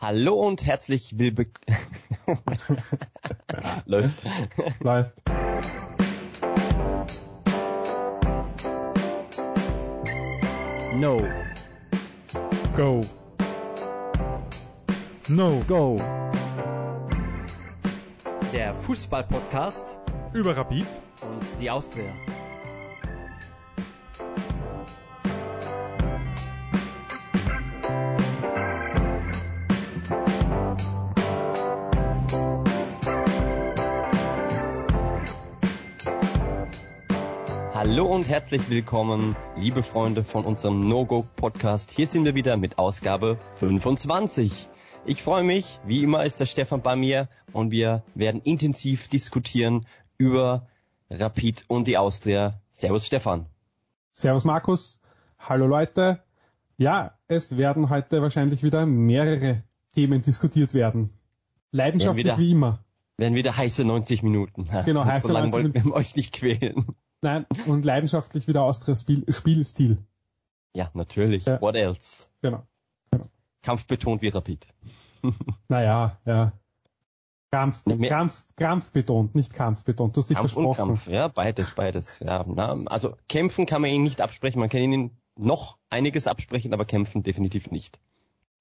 Hallo und herzlich willbe... Läuft. Läuft. No. Go. No. Go. Der Fußball-Podcast Über Rapid. und die Austria. Und herzlich willkommen, liebe Freunde von unserem No-Go-Podcast. Hier sind wir wieder mit Ausgabe 25. Ich freue mich, wie immer ist der Stefan bei mir und wir werden intensiv diskutieren über Rapid und die Austria. Servus Stefan. Servus Markus. Hallo Leute. Ja, es werden heute wahrscheinlich wieder mehrere Themen diskutiert werden. Leidenschaftlich wieder- wie immer. Werden wieder heiße 90 Minuten. Genau, heiße so lange 90 wollten wir euch nicht quälen. Nein, und leidenschaftlich wieder Austrias Spiel, Spielstil. Ja, natürlich. Ja. What else? Genau. Kampfbetont wie Rapid. Naja, ja. Krampf, Ne, mehr- Krampf, Krampf betont, nicht Kampf betont. Du hast dich Kampf und versprochen. Kampf, ja, beides, beides. Ja, na, also kämpfen kann man ihnen nicht absprechen. Man kann ihnen noch einiges absprechen, aber kämpfen definitiv nicht.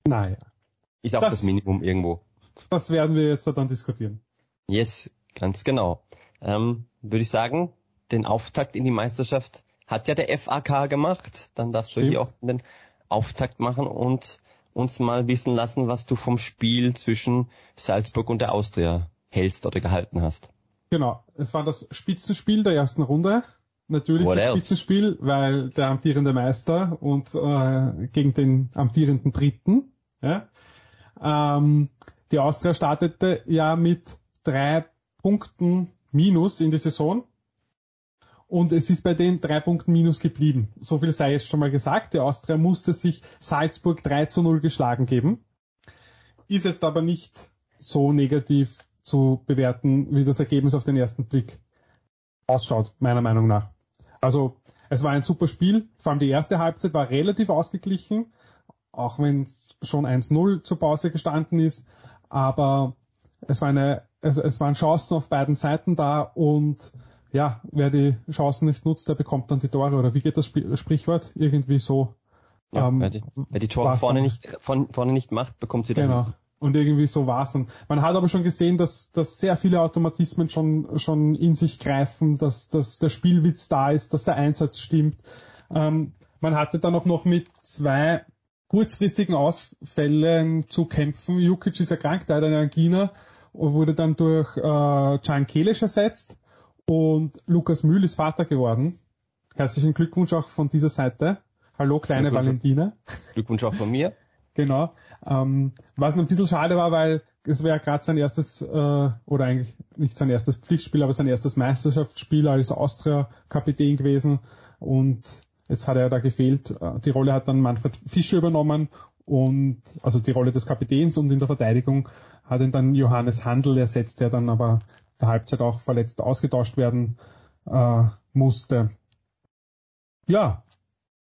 Naja, Ist auch Das- das, Minimum irgendwo. das werden wir jetzt dann diskutieren. Yes, ganz genau. Ähm, Würde ich sagen, den Auftakt in die Meisterschaft hat ja der FAK gemacht. Dann darfst du Stimmt. hier auch den Auftakt machen und uns mal wissen lassen, was du vom Spiel zwischen Salzburg und der Austria hältst oder gehalten hast. Genau, es war das Spitzenspiel der ersten Runde. Natürlich What das else? Spitzenspiel, weil der amtierende Meister und äh, gegen den amtierenden Dritten. Ja. Ähm, die Austria startete ja mit drei Punkten Minus in die Saison. Und es ist bei den drei Punkten Minus geblieben. So viel sei jetzt schon mal gesagt. Die Austria musste sich Salzburg 3 zu 0 geschlagen geben. Ist jetzt aber nicht so negativ zu bewerten, wie das Ergebnis auf den ersten Blick ausschaut, meiner Meinung nach. Also es war ein super Spiel, vor allem die erste Halbzeit war relativ ausgeglichen, auch wenn es schon 1-0 zur Pause gestanden ist, aber es, war eine, es, es waren Chancen auf beiden Seiten da und ja, wer die Chancen nicht nutzt, der bekommt dann die Tore oder wie geht das Sp Sprichwort? Irgendwie so. Ja, Ähm, wer, die, wer die Tore vorne nicht, von, vorne nicht macht, bekommt sie dann. Genau. Und irgendwie so war's dann. Man hat aber schon gesehen, dass, dass sehr viele Automatismen schon, schon in sich greifen, dass, dass der Spielwitz da ist, dass der Einsatz stimmt. Ähm, man hatte dann auch noch mit zwei kurzfristigen Ausfällen zu kämpfen. Jukic ist erkrankt, er hat eine Angina, und wurde dann durch äh, Can Kelic ersetzt und Lukas Mühl ist Vater geworden. Herzlichen Glückwunsch auch von dieser Seite. Hallo, kleine Glückwunsch. Valentina. Glückwunsch auch von mir. Genau. Ähm, was ein bisschen schade war, weil es wäre gerade sein erstes, äh, oder eigentlich nicht sein erstes Pflichtspiel, aber sein erstes Meisterschaftsspiel als Austria-Kapitän gewesen. Und jetzt hat er da gefehlt. Äh, Die Rolle hat dann Manfred Fischer übernommen und also die Rolle des Kapitäns und in der Verteidigung hat ihn dann Johannes Handel ersetzt, der dann aber der Halbzeit auch verletzt ausgetauscht werden äh, musste. Ja,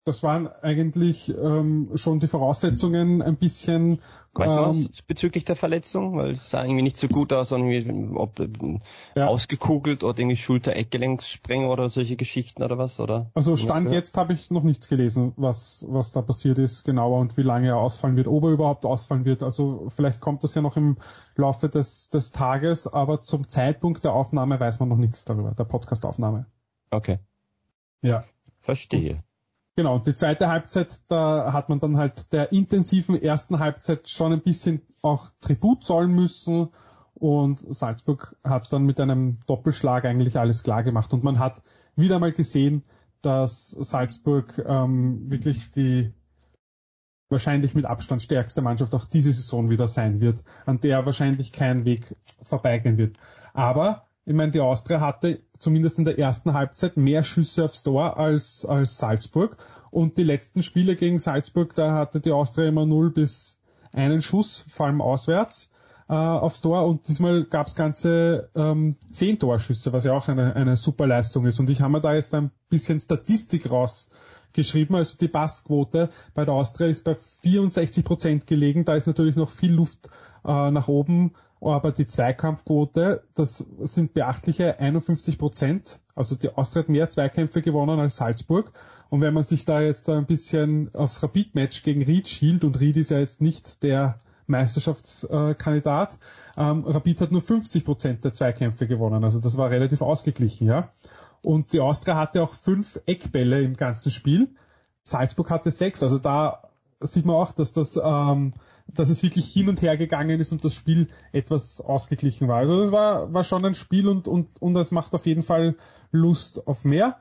das waren eigentlich ähm, schon die Voraussetzungen ein bisschen. Weißt du ähm, was bezüglich der Verletzung? Weil es sah irgendwie nicht so gut aus, irgendwie, ob äh, Ja. ausgekugelt oder irgendwie Schulter-Eckgelenkssprengung oder solche Geschichten oder was, oder? Also Stand jetzt habe ich noch nichts gelesen, was, was da passiert ist, genauer und wie lange er ausfallen wird, ob er überhaupt ausfallen wird. Also vielleicht kommt das ja noch im Laufe des, des Tages, aber zum Zeitpunkt der Aufnahme weiß man noch nichts darüber, der Podcast-Aufnahme. Okay, Ja. verstehe. Genau, und die zweite Halbzeit, da hat man dann halt der intensiven ersten Halbzeit schon ein bisschen auch Tribut zollen müssen und Salzburg hat dann mit einem Doppelschlag eigentlich alles klar gemacht und man hat wieder mal gesehen, dass Salzburg ähm, wirklich die wahrscheinlich mit Abstand stärkste Mannschaft auch diese Saison wieder sein wird, an der wahrscheinlich kein Weg vorbeigehen wird. Aber ich meine, die Austria hatte zumindest in der ersten Halbzeit mehr Schüsse aufs Tor als, als Salzburg. Und die letzten Spiele gegen Salzburg, da hatte die Austria immer 0 bis einen Schuss, vor allem auswärts, äh, aufs Tor. Und diesmal gab es ganze ähm, 10 Torschüsse, was ja auch eine, eine super Leistung ist. Und ich habe mir da jetzt ein bisschen Statistik geschrieben. Also die Passquote bei der Austria ist bei 64 Prozent gelegen. Da ist natürlich noch viel Luft äh, nach oben. Aber die Zweikampfquote, das sind beachtliche 51 Prozent. Also die Austria hat mehr Zweikämpfe gewonnen als Salzburg. Und wenn man sich da jetzt ein bisschen aufs Rapid-Match gegen Ried schielt, und Ried ist ja jetzt nicht der Meisterschaftskandidat. Ähm, Rapid hat nur 50 Prozent der Zweikämpfe gewonnen, also das war relativ ausgeglichen, ja. Und die Austria hatte auch fünf Eckbälle im ganzen Spiel. Salzburg hatte sechs, also da sieht man auch, dass das, ähm, dass es wirklich hin und her gegangen ist und das Spiel etwas ausgeglichen war. Also es war, war schon ein Spiel und, und, und es macht auf jeden Fall Lust auf mehr.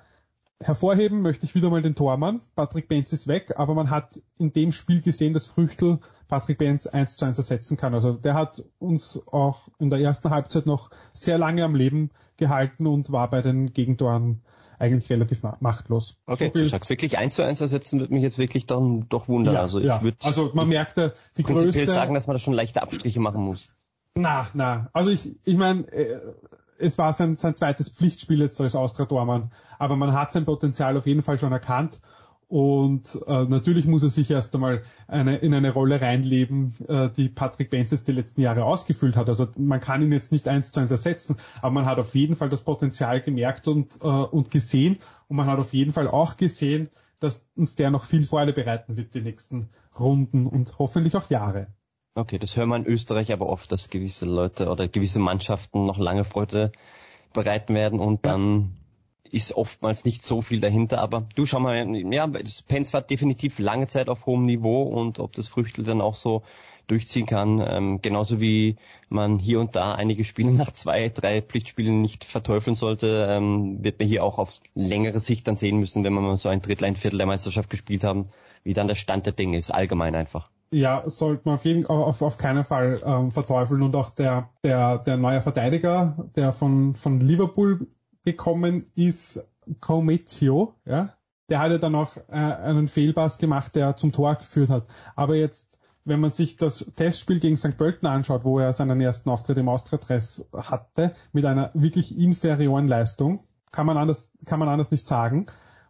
Hervorheben möchte ich wieder mal den Tormann. Patrick Benz ist weg, aber man hat in dem Spiel gesehen, dass Früchtel Patrick Benz eins zu eins ersetzen kann. Also der hat uns auch in der ersten Halbzeit noch sehr lange am Leben gehalten und war bei den Gegentoren eigentlich relativ machtlos. Okay, so du sagst wirklich eins zu eins ersetzen, würde mich jetzt wirklich dann doch wundern. Ja, also ich ja. würde also man merkte die Größe sagen, dass man da schon leichte Abstriche machen muss. Na, na, also ich ich meine äh, es war sein, sein zweites Pflichtspiel jetzt als Austria Dormann, aber man hat sein Potenzial auf jeden Fall schon erkannt und äh, natürlich muss er sich erst einmal eine, in eine Rolle reinleben, äh, die Patrick Benz jetzt die letzten Jahre ausgefüllt hat. Also man kann ihn jetzt nicht eins zu eins ersetzen, aber man hat auf jeden Fall das Potenzial gemerkt und, äh, und gesehen und man hat auf jeden Fall auch gesehen, dass uns der noch viel Freude bereiten wird, die nächsten Runden und hoffentlich auch Jahre. Okay, das hören wir in Österreich aber oft, dass gewisse Leute oder gewisse Mannschaften noch lange Freude bereiten werden und dann ist oftmals nicht so viel dahinter. Aber du schau mal, ja, Pens war definitiv lange Zeit auf hohem Niveau und ob das Früchtel dann auch so durchziehen kann, ähm, genauso wie man hier und da einige Spiele nach zwei, drei Pflichtspielen nicht verteufeln sollte, ähm, wird man hier auch auf längere Sicht dann sehen müssen, wenn wir mal so ein Drittel, ein Viertel der Meisterschaft gespielt haben, wie dann der Stand der Dinge ist, allgemein einfach ja, sollte man auf, jeden, auf, auf keinen Fall ähm, verteufeln. Und auch der, der, der neue Verteidiger, der von, von Liverpool gekommen ist, Comezio, ja, der hat ja dann auch äh, einen Fehlpass gemacht, der zum Tor geführt hat. Aber jetzt, wenn man sich das Testspiel gegen St. Pölten anschaut, wo er seinen ersten Auftritt im Austria-Dress hatte, mit einer wirklich inferioren Leistung, kann man anders, kann man anders nicht sagen.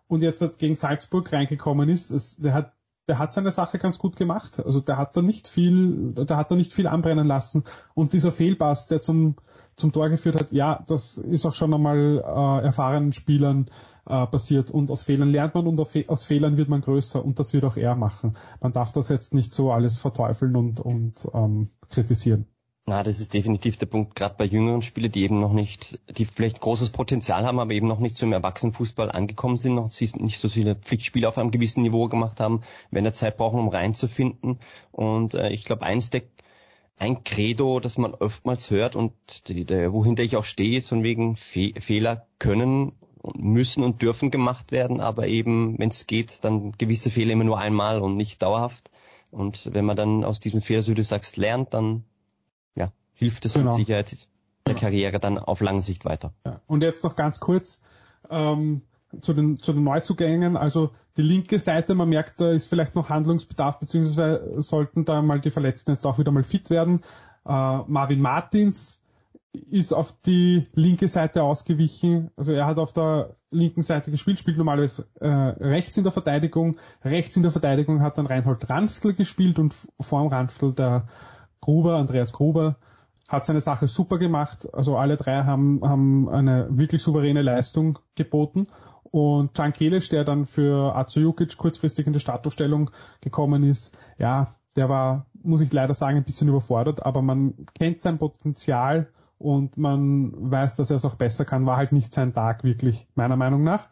Und jetzt gegen Salzburg reingekommen ist, es, der hat der hat seine Sache ganz gut gemacht. Also der hat da nicht viel, der hat da nicht viel anbrennen lassen. Und dieser Fehlpass, der zum, zum Tor geführt hat, ja, das ist auch schon einmal äh, erfahrenen Spielern äh, passiert. Und aus Fehlern lernt man und aus Fehlern wird man größer und das wird auch er machen. Man darf das jetzt nicht so alles verteufeln und, und ähm, kritisieren. Na, das ist definitiv der Punkt, gerade bei jüngeren Spielern, die eben noch nicht, die vielleicht großes Potenzial haben, aber eben noch nicht zum Erwachsenenfußball angekommen sind, noch nicht so viele Pflichtspiele auf einem gewissen Niveau gemacht haben, wenn er Zeit brauchen, um reinzufinden. Und äh, ich glaube, eins der ein Credo, das man oftmals hört und die, der, wohinter ich auch stehe, ist von wegen Fe Fehler können müssen und dürfen gemacht werden, aber eben, wenn es geht, dann gewisse Fehler immer nur einmal und nicht dauerhaft. Und wenn man dann aus diesem Fehler, so du sagst, lernt, dann hilft es genau. mit Sicherheit der Karriere dann auf lange Sicht weiter. Ja. Und jetzt noch ganz kurz ähm, zu, den, zu den Neuzugängen. Also die linke Seite, man merkt, da ist vielleicht noch Handlungsbedarf, beziehungsweise sollten da mal die Verletzten jetzt auch wieder mal fit werden. Äh, Marvin Martins ist auf die linke Seite ausgewichen. Also er hat auf der linken Seite gespielt, spielt normalerweise äh, rechts in der Verteidigung. Rechts in der Verteidigung hat dann Reinhold Ranftl gespielt und vorm Ranftl der Gruber, Andreas Gruber hat seine Sache super gemacht. Also alle drei haben, haben eine wirklich souveräne Leistung geboten. Und Can Kelic, der dann für Azujukic kurzfristig in die Startaufstellung gekommen ist, ja, der war, muss ich leider sagen, ein bisschen überfordert, aber man kennt sein Potenzial und man weiß, dass er es auch besser kann, war halt nicht sein Tag wirklich, meiner Meinung nach.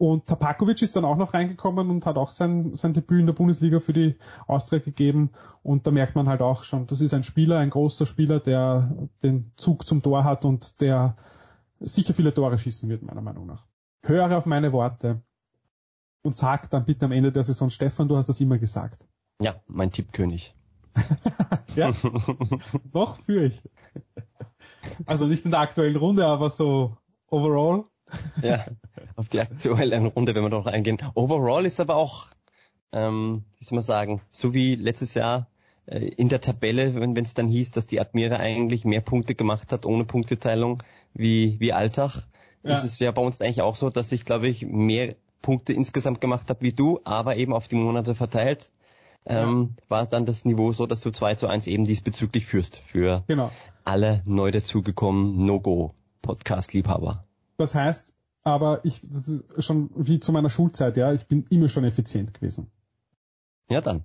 Und Tapakovic ist dann auch noch reingekommen und hat auch sein, sein Debüt in der Bundesliga für die Austria gegeben. Und da merkt man halt auch schon, das ist ein Spieler, ein großer Spieler, der den Zug zum Tor hat und der sicher viele Tore schießen wird, meiner Meinung nach. Höre auf meine Worte und sag dann bitte am Ende der Saison, Stefan, du hast das immer gesagt. Ja, mein Tippkönig. ja, noch für ich. Also nicht in der aktuellen Runde, aber so overall. Ja, auf die aktuelle Runde, wenn wir noch eingehen. Overall ist aber auch, ähm, wie soll man sagen, so wie letztes Jahr äh, in der Tabelle, wenn es dann hieß, dass die Admira eigentlich mehr Punkte gemacht hat ohne Punkteteilung wie, wie Alltag, ja. ist es ja bei uns eigentlich auch so, dass sich, glaube ich, mehr Punkte insgesamt gemacht habe wie du, aber eben auf die Monate verteilt, ähm, ja. war dann das Niveau so, dass du 2 zu 1 eben diesbezüglich führst für genau. alle neu dazugekommenen No-Go-Podcast-Liebhaber. Das heißt, aber ich, das ist schon wie zu meiner Schulzeit, ja, ich bin immer schon effizient gewesen. Ja, dann.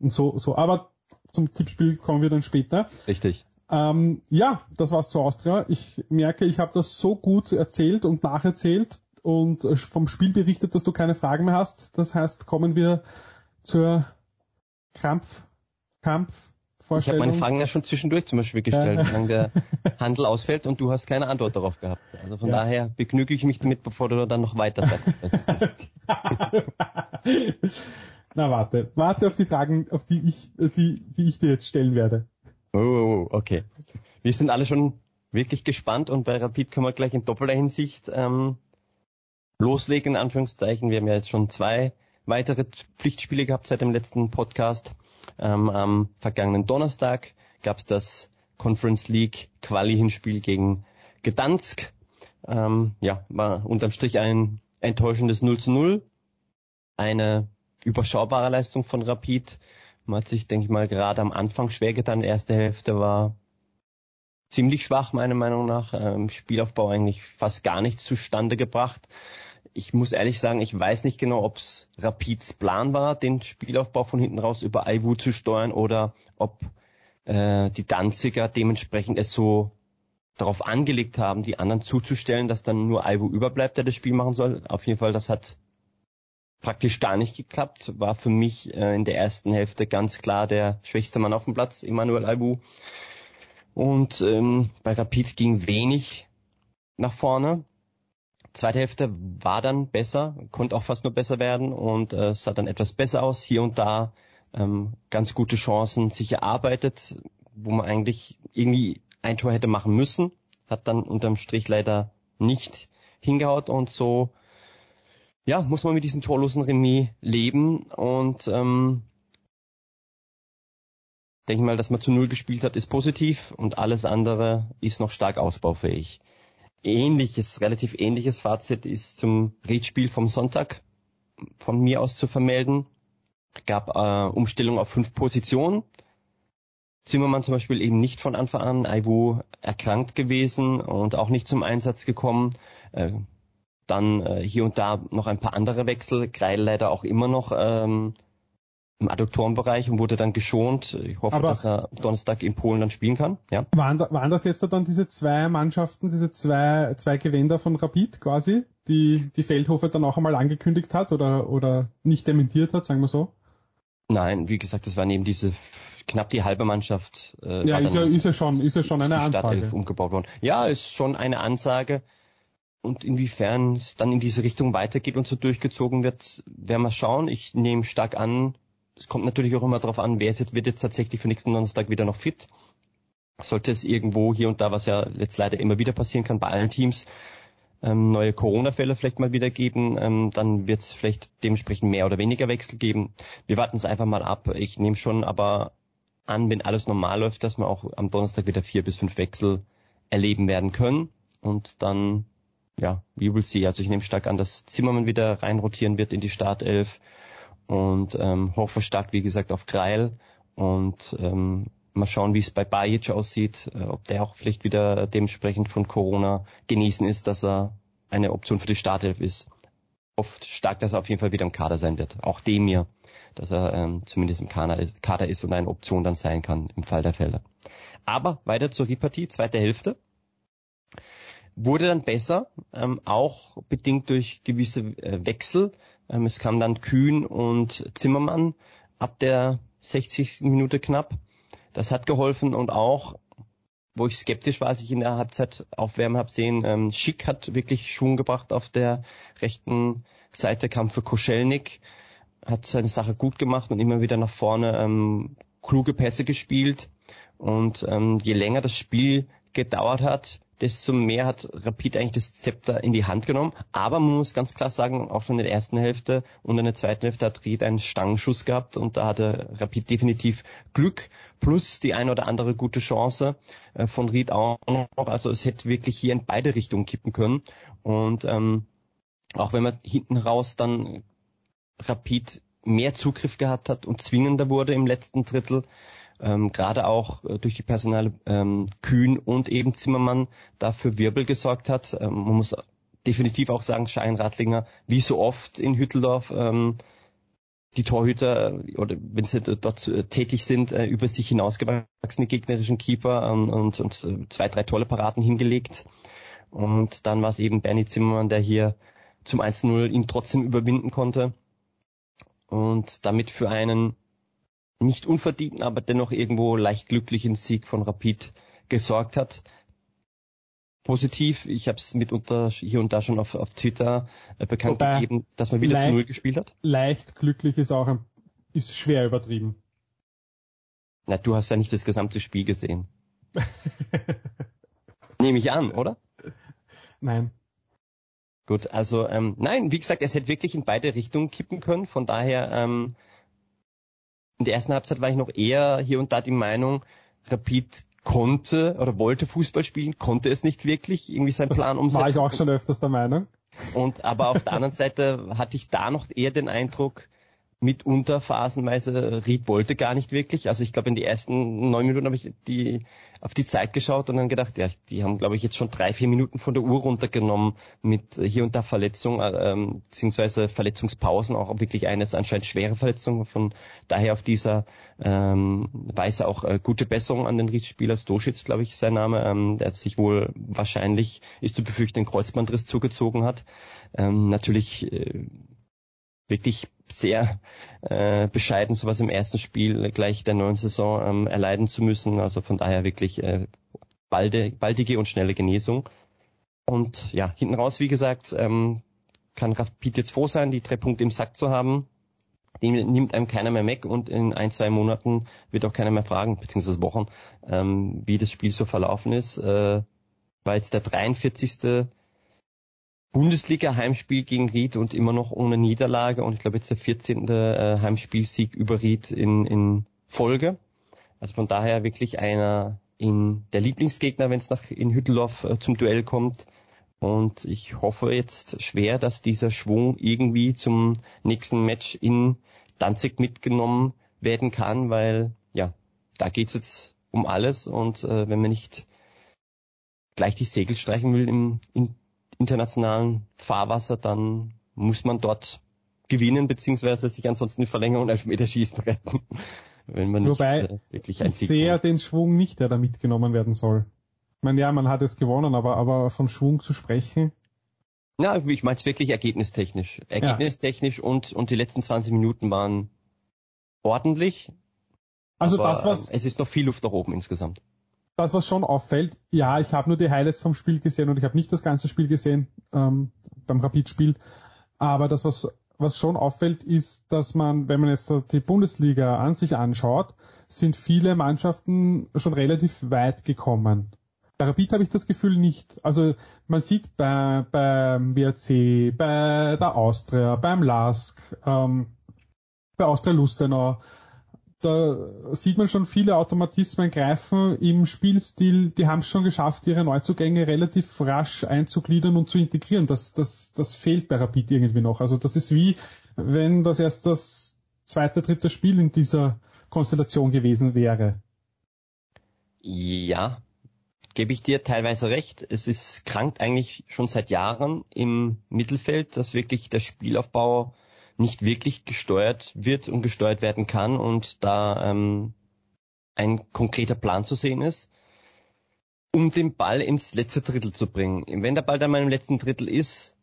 Und so, so, aber zum Tippspiel kommen wir dann später. Richtig. Ähm, ja, das war's zu Austria. Ich merke, ich habe das so gut erzählt und nacherzählt und äh, vom Spiel berichtet, dass du keine Fragen mehr hast. Das heißt, kommen wir zur Krampf, Kampf, Vorstellung. Ich habe meine Fragen ja schon zwischendurch zum Beispiel gestellt, wie lange der Handel ausfällt und du hast keine Antwort darauf gehabt. Also von ja. daher begnüge ich mich damit, bevor du dann noch weiter sagst. Na warte, warte auf die Fragen, auf die ich, die, die ich dir jetzt stellen werde. Oh, oh, oh, okay. Wir sind alle schon wirklich gespannt und bei Rapid können wir gleich in doppelter Hinsicht ähm, loslegen, in Anführungszeichen. Wir haben ja jetzt schon zwei weitere Pflichtspiele gehabt seit dem letzten Podcast. Ähm, am vergangenen Donnerstag gab es das Conference League Quali-Hinspiel gegen Gdansk. Ähm, ja, war unterm Strich ein enttäuschendes 0 zu 0. Eine überschaubare Leistung von Rapid. Man hat sich, denke ich mal, gerade am Anfang schwer getan. Die erste Hälfte war ziemlich schwach, meiner Meinung nach. Im Spielaufbau eigentlich fast gar nichts zustande gebracht. Ich muss ehrlich sagen, ich weiß nicht genau, ob es Rapids Plan war, den Spielaufbau von hinten raus über Aiwu zu steuern oder ob äh, die Danziger dementsprechend es so darauf angelegt haben, die anderen zuzustellen, dass dann nur Aiwu überbleibt, der das Spiel machen soll. Auf jeden Fall, das hat praktisch gar nicht geklappt. War für mich äh, in der ersten Hälfte ganz klar der schwächste Mann auf dem Platz, Emmanuel Albu. Und ähm, bei Rapid ging wenig nach vorne. Zweite Hälfte war dann besser, konnte auch fast nur besser werden und äh, sah dann etwas besser aus. Hier und da ähm, ganz gute Chancen sich erarbeitet, wo man eigentlich irgendwie ein Tor hätte machen müssen. Hat dann unterm Strich leider nicht hingehaut und so ja, muss man mit diesem torlosen Remis leben und ähm, denke mal, dass man zu Null gespielt hat, ist positiv und alles andere ist noch stark ausbaufähig. Ähnliches, relativ ähnliches Fazit ist zum Redspiel vom Sonntag von mir aus zu vermelden. Gab äh, Umstellung auf fünf Positionen. Zimmermann zum Beispiel eben nicht von Anfang an, Aiwu erkrankt gewesen und auch nicht zum Einsatz gekommen. Äh, dann äh, hier und da noch ein paar andere Wechsel. Greil leider auch immer noch ähm, im Adduktorenbereich und wurde dann geschont. Ich hoffe, Aber dass er Donnerstag in Polen dann spielen kann. Ja. Waren, da, waren das jetzt dann diese zwei Mannschaften, diese zwei, zwei Gewänder von Rapid quasi, die die Feldhofer dann auch einmal angekündigt hat oder, oder nicht dementiert hat, sagen wir so? Nein, wie gesagt, das waren eben diese knapp die halbe Mannschaft. Äh, ja, ist ja, ist ja schon, ist ja schon eine Ansage. umgebaut worden. Ja, ist schon eine Ansage und inwiefern es dann in diese Richtung weitergeht und so durchgezogen wird, werden wir schauen. Ich nehme stark an, es kommt natürlich auch immer darauf an, wer ist jetzt, wird jetzt tatsächlich für nächsten Donnerstag wieder noch fit. Sollte es irgendwo hier und da, was ja jetzt leider immer wieder passieren kann bei allen Teams, ähm, neue Corona-Fälle vielleicht mal wieder geben, ähm, dann wird es vielleicht dementsprechend mehr oder weniger Wechsel geben. Wir warten es einfach mal ab. Ich nehme schon aber an, wenn alles normal läuft, dass wir auch am Donnerstag wieder vier bis fünf Wechsel erleben werden können und dann ja, we will see. Also ich nehme stark an, dass Zimmermann wieder reinrotieren wird in die Startelf und ähm, hoffe stark, wie gesagt, auf Kreil und ähm, mal schauen, wie es bei Bajic aussieht, äh, ob der auch vielleicht wieder dementsprechend von Corona genießen ist, dass er eine Option für die Startelf ist. Oft stark, dass er auf jeden Fall wieder im Kader sein wird. Auch dem mir, dass er ähm, zumindest im Kader ist, Kader ist und eine Option dann sein kann im Fall der Fälle. Aber weiter zur Repartie, zweite Hälfte wurde dann besser, ähm, auch bedingt durch gewisse äh, Wechsel. Ähm, es kam dann Kühn und Zimmermann ab der 60. Minute knapp. Das hat geholfen und auch, wo ich skeptisch war, als ich in der Halbzeit aufwärmen habe sehen, ähm, Schick hat wirklich Schwung gebracht auf der rechten Seite, kam für Koschelnik, hat seine Sache gut gemacht und immer wieder nach vorne ähm, kluge Pässe gespielt. Und ähm, je länger das Spiel gedauert hat, desto mehr hat Rapid eigentlich das Zepter in die Hand genommen. Aber man muss ganz klar sagen, auch schon in der ersten Hälfte und in der zweiten Hälfte hat Ried einen Stangenschuss gehabt und da hatte Rapid definitiv Glück plus die eine oder andere gute Chance äh, von Ried auch noch. Also es hätte wirklich hier in beide Richtungen kippen können. Und ähm, auch wenn man hinten raus dann Rapid mehr Zugriff gehabt hat und zwingender wurde im letzten Drittel, ähm, gerade auch äh, durch die Personale ähm, Kühn und eben Zimmermann dafür Wirbel gesorgt hat. Ähm, man muss definitiv auch sagen, Schein Radlinger, wie so oft in Hütteldorf, ähm, die Torhüter oder wenn sie dort äh, tätig sind, äh, über sich hinausgewachsene gegnerischen Keeper ähm, und, und äh, zwei, drei tolle Paraden hingelegt. Und dann war es eben Bernie Zimmermann, der hier zum 1-0 ihn trotzdem überwinden konnte und damit für einen nicht unverdienten, aber dennoch irgendwo leicht glücklichen Sieg von Rapid gesorgt hat. Positiv, ich habe es mitunter hier und da schon auf, auf Twitter äh, bekannt Wobei gegeben, dass man wieder leicht, zu Null gespielt hat. Leicht glücklich ist auch ein, ist schwer übertrieben. Na, du hast ja nicht das gesamte Spiel gesehen. Nehme ich an, oder? Nein. Gut, also ähm, nein, wie gesagt, es hätte wirklich in beide Richtungen kippen können. Von daher, ähm, in der ersten Halbzeit war ich noch eher hier und da die Meinung, Rapid konnte oder wollte Fußball spielen, konnte es nicht wirklich, irgendwie sein das Plan umsetzen. War ich auch schon öfters der Meinung. Und aber auf der anderen Seite hatte ich da noch eher den Eindruck, mitunter phasenweise Ried wollte gar nicht wirklich. Also ich glaube in die ersten neun Minuten habe ich die auf die Zeit geschaut und dann gedacht, ja, die haben glaube ich jetzt schon drei, vier Minuten von der Uhr runtergenommen mit hier und da Verletzung, äh, ähm, beziehungsweise Verletzungspausen, auch wirklich eines anscheinend schwere Verletzungen. Von daher auf dieser ähm, Weise auch äh, gute Besserung an den Ried-Spieler Stoschitz, glaube ich, sein Name, ähm, der sich wohl wahrscheinlich, ist zu befürchten, den Kreuzbandriss zugezogen hat. Ähm, natürlich äh, wirklich sehr äh, bescheiden, sowas im ersten Spiel gleich der neuen Saison ähm, erleiden zu müssen. Also von daher wirklich äh, balde, baldige und schnelle Genesung. Und ja, hinten raus, wie gesagt, ähm, kann Rapid jetzt froh sein, die drei Punkte im Sack zu haben. Die nimmt einem keiner mehr weg und in ein, zwei Monaten wird auch keiner mehr fragen, beziehungsweise Wochen, ähm, wie das Spiel so verlaufen ist. Äh, war jetzt der 43. Bundesliga-Heimspiel gegen Ried und immer noch ohne Niederlage und ich glaube jetzt der 14. Äh, Heimspielsieg über Ried in, in Folge. Also von daher wirklich einer in der Lieblingsgegner, wenn es nach in Hütteldorf äh, zum Duell kommt. Und ich hoffe jetzt schwer, dass dieser Schwung irgendwie zum nächsten Match in Danzig mitgenommen werden kann, weil ja, da geht's jetzt um alles und äh, wenn man nicht gleich die Segel streichen will im, in internationalen Fahrwasser, dann muss man dort gewinnen, beziehungsweise sich ansonsten die Verlängerung und Elfmeterschießen retten. Wenn man Wobei, nicht, äh, wirklich ein ich sehe den Schwung nicht, der da mitgenommen werden soll. Ich meine, ja, man hat es gewonnen, aber, aber von Schwung zu sprechen. Ja, ich meine es wirklich ergebnistechnisch. Ergebnistechnisch ja. und, und die letzten 20 Minuten waren ordentlich. Also das, was... Es ist noch viel Luft nach oben insgesamt das, was schon auffällt, ja, ich habe nur die Highlights vom Spiel gesehen und ich habe nicht das ganze Spiel gesehen ähm, beim Rapid-Spiel. Aber das, was, was schon auffällt, ist, dass man, wenn man jetzt die Bundesliga an sich anschaut, sind viele Mannschaften schon relativ weit gekommen. Bei Rapid habe ich das Gefühl nicht. Also man sieht bei, beim WRC, bei der Austria, beim LASK, ähm, bei Austria Lustenau, da sieht man schon viele Automatismen greifen im Spielstil, die haben es schon geschafft, ihre Neuzugänge relativ rasch einzugliedern und zu integrieren. Das, das, das fehlt bei Rapid irgendwie noch. Also das ist wie, wenn das erst das zweite, dritte Spiel in dieser Konstellation gewesen wäre. Ja, gebe ich dir teilweise recht. Es ist krankt eigentlich schon seit Jahren im Mittelfeld, dass wirklich der Spielaufbau nicht wirklich gesteuert wird und gesteuert werden kann und da ähm, ein konkreter Plan zu sehen ist, um den Ball ins letzte Drittel zu bringen. Wenn der Ball dann mal im letzten Drittel ist,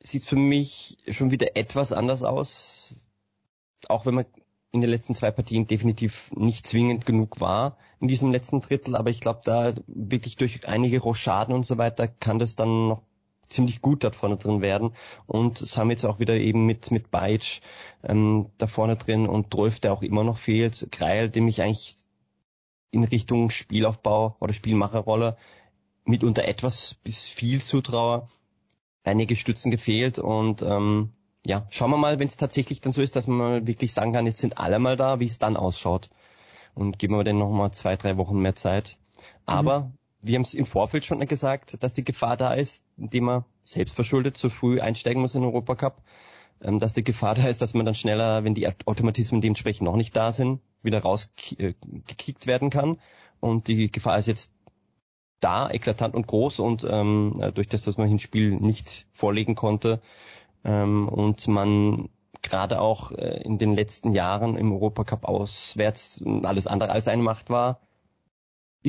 sieht es für mich schon wieder etwas anders aus, auch wenn man in den letzten zwei Partien definitiv nicht zwingend genug war in diesem letzten Drittel, aber ich glaube, da wirklich durch einige Rochaden und so weiter kann das dann noch ziemlich gut dort vorne drin werden. Und es haben jetzt auch wieder eben mit, mit Beitsch ähm, da vorne drin und Dolph, der auch immer noch fehlt, Kreil, dem ich eigentlich in Richtung Spielaufbau oder Spielmacherrolle mitunter etwas bis viel zutraue. Einige Stützen gefehlt und ähm, ja, schauen wir mal, wenn es tatsächlich dann so ist, dass man mal wirklich sagen kann, jetzt sind alle mal da, wie es dann ausschaut. Und geben wir denen nochmal zwei, drei Wochen mehr Zeit. Aber mhm wir haben es im Vorfeld schon gesagt, dass die Gefahr da ist, indem man selbst verschuldet zu früh einsteigen muss in den Europacup, ähm, dass die Gefahr da ist, dass man dann schneller, wenn die Automatismen dementsprechend noch nicht da sind, wieder rausgekickt werden kann. Und die Gefahr ist jetzt da, eklatant und groß und ähm, durch das, dass man im Spiel nicht vorlegen konnte ähm, und man gerade auch äh, in den letzten Jahren im Europacup auswärts alles andere als eine Macht war,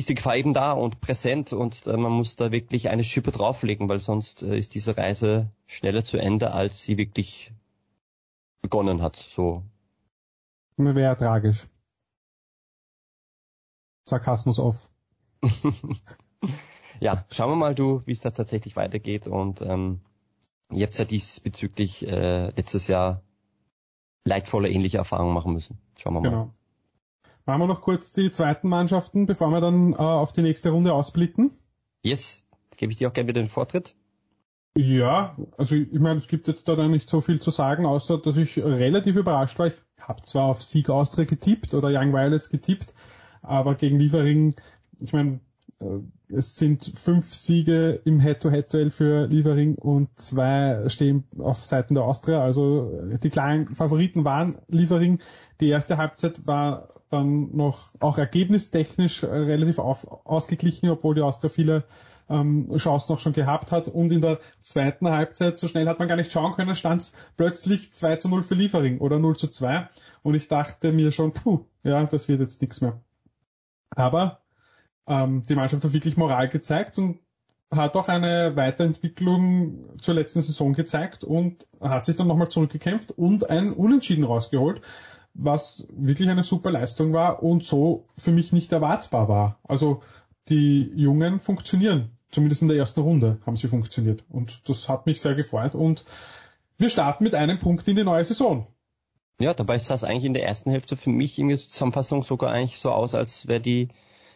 ist die Gefahr eben da und präsent und äh, man muss da wirklich eine Schippe drauflegen, weil sonst äh, ist diese Reise schneller zu Ende, als sie wirklich begonnen hat. So. Wäre tragisch. Sarkasmus auf. ja, schauen wir mal, du, wie es da tatsächlich weitergeht und ähm, jetzt hat diesbezüglich äh, letztes Jahr leidvolle ähnliche Erfahrungen machen müssen. Schauen wir mal. Genau. Machen wir noch kurz die zweiten Mannschaften, bevor wir dann äh, auf die nächste Runde ausblicken. Yes, gebe ich dir auch gerne wieder den Vortritt. Ja, also ich meine, es gibt jetzt da dann nicht so viel zu sagen, außer dass ich relativ überrascht war. Ich habe zwar auf Sieg Austria getippt oder Young Violets getippt, aber gegen Liefering, ich meine, es sind fünf Siege im Head-to-Head-Duell für Liefering und zwei stehen auf Seiten der Austria. Also äh, die kleinen Favoriten waren Liefering. Die erste Halbzeit war dann noch auch ergebnistechnisch äh, relativ auf, ausgeglichen, obwohl die Austria viele ähm, Chancen noch schon gehabt hat. Und in der zweiten Halbzeit, so schnell hat man gar nicht schauen können, stand es plötzlich 2 zu 0 für Liefering oder 0 zu 2. Und ich dachte mir schon, puh, ja, das wird jetzt nichts mehr. Aber ähm, die Mannschaft hat wirklich Moral gezeigt und hat auch eine Weiterentwicklung zur letzten Saison gezeigt und hat sich dann nochmal zurückgekämpft und ein Unentschieden rausgeholt, was wirklich eine super Leistung war und so für mich nicht erwartbar war. Also die Jungen funktionieren. Zumindest in der ersten Runde haben sie funktioniert. Und das hat mich sehr gefreut. Und wir starten mit einem Punkt in die neue Saison. Ja, dabei sah es eigentlich in der ersten Hälfte für mich in der Zusammenfassung sogar eigentlich so aus, als wäre die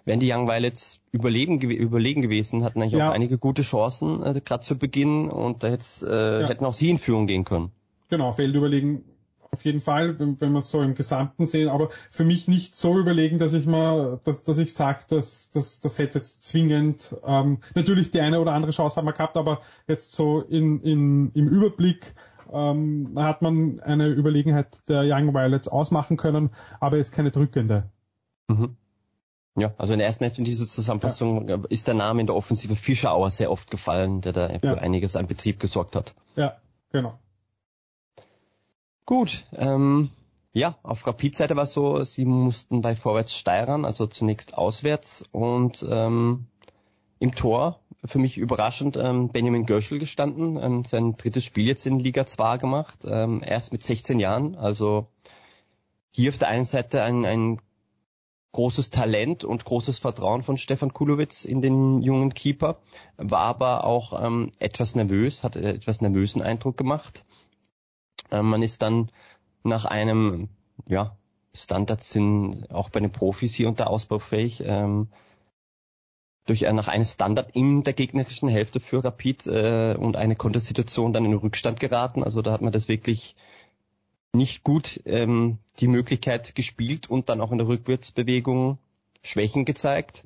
wären die Young Violets überleben, überlegen gewesen, hatten eigentlich ja. auch einige gute Chancen, äh, gerade zu Beginn und da äh, ja. hätten auch sie in Führung gehen können. Genau, Feld überlegen auf jeden Fall, wenn, wenn wir es so im Gesamten sehen, aber für mich nicht so überlegen, dass ich mal, dass, dass ich sage, dass, dass das hätte jetzt zwingend, ähm, natürlich die eine oder andere Chance haben wir gehabt, aber jetzt so in, in, im Überblick ähm, hat man eine Überlegenheit der Young Violets ausmachen können, aber jetzt keine drückende. Mhm. Ja, also in der ersten Hälfte in dieser Zusammenfassung ja. ist der Name in der Offensive Fischerauer sehr oft gefallen, der da für ja. einiges an Betrieb gesorgt hat. Ja, genau. Gut, ähm, ja, auf Rapid-Seite war es so, sie mussten bei Vorwärts steigern, also zunächst auswärts und ähm, im Tor, für mich überraschend, ähm, Benjamin Görschel gestanden, ähm, sein drittes Spiel jetzt in Liga 2 gemacht, ähm, erst mit 16 Jahren, also hier auf der einen Seite ein, ein großes Talent und großes Vertrauen von Stefan Kulowitz in den jungen Keeper, war aber auch ähm, etwas nervös, hat etwas nervösen Eindruck gemacht. Ähm, man ist dann nach einem, ja, Standards sind auch bei den Profis hier da ausbaufähig, ähm, durch äh, nach einem Standard in der gegnerischen Hälfte für Rapid äh, und eine Kontersituation dann in Rückstand geraten. Also da hat man das wirklich nicht gut ähm, die Möglichkeit gespielt und dann auch in der Rückwärtsbewegung Schwächen gezeigt.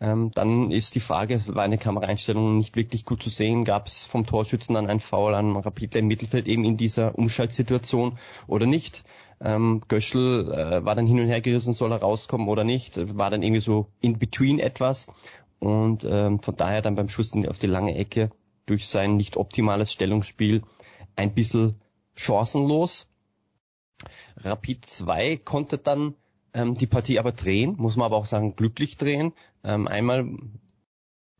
Ähm, dann ist die Frage, es war eine Kameraeinstellung nicht wirklich gut zu sehen, gab es vom Torschützen dann ein Foul an Rapidler im Mittelfeld eben in dieser Umschaltsituation oder nicht. Ähm, Göschel äh, war dann hin und her gerissen, soll er rauskommen oder nicht, war dann irgendwie so in between etwas und ähm, von daher dann beim Schuss auf die lange Ecke durch sein nicht optimales Stellungsspiel ein bisschen chancenlos. Rapid 2 konnte dann ähm, die Partie aber drehen, muss man aber auch sagen, glücklich drehen. Ähm, einmal,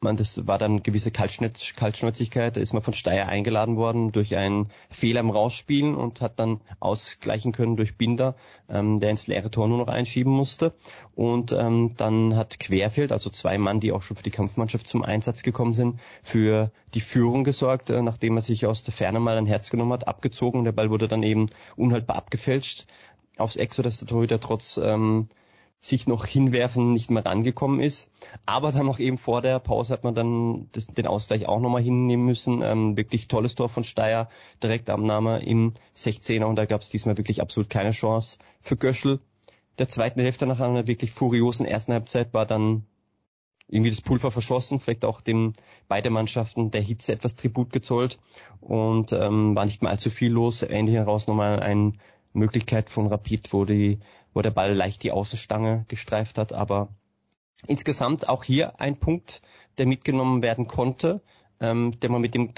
man, das war dann gewisse Kaltschnäuz Kaltschnäuzigkeit, da ist man von Steyr eingeladen worden durch einen Fehler im Rausspielen und hat dann ausgleichen können durch Binder, ähm, der ins leere Tor nur noch einschieben musste. Und ähm, dann hat Querfeld, also zwei Mann, die auch schon für die Kampfmannschaft zum Einsatz gekommen sind, für die Führung gesorgt, äh, nachdem er sich aus der Ferne mal ein Herz genommen hat, abgezogen der Ball wurde dann eben unhaltbar abgefälscht aufs Eck, sodass der Torhüter trotz ähm, sich noch hinwerfen nicht mehr rangekommen ist. Aber dann noch eben vor der Pause hat man dann das, den Ausgleich auch nochmal hinnehmen müssen. Ähm, wirklich tolles Tor von Steyr, Direktabnahme im 16er und da gab es diesmal wirklich absolut keine Chance für Göschel. Der zweiten Hälfte nach einer wirklich furiosen ersten Halbzeit war dann irgendwie das Pulver verschossen, vielleicht auch dem beide Mannschaften der Hitze etwas Tribut gezollt und ähm, war nicht mehr allzu viel los. Ende heraus nochmal eine Möglichkeit von Rapid, wo die, wo der Ball leicht die Außenstange gestreift hat, aber insgesamt auch hier ein Punkt, der mitgenommen werden konnte, ähm, der man mit dem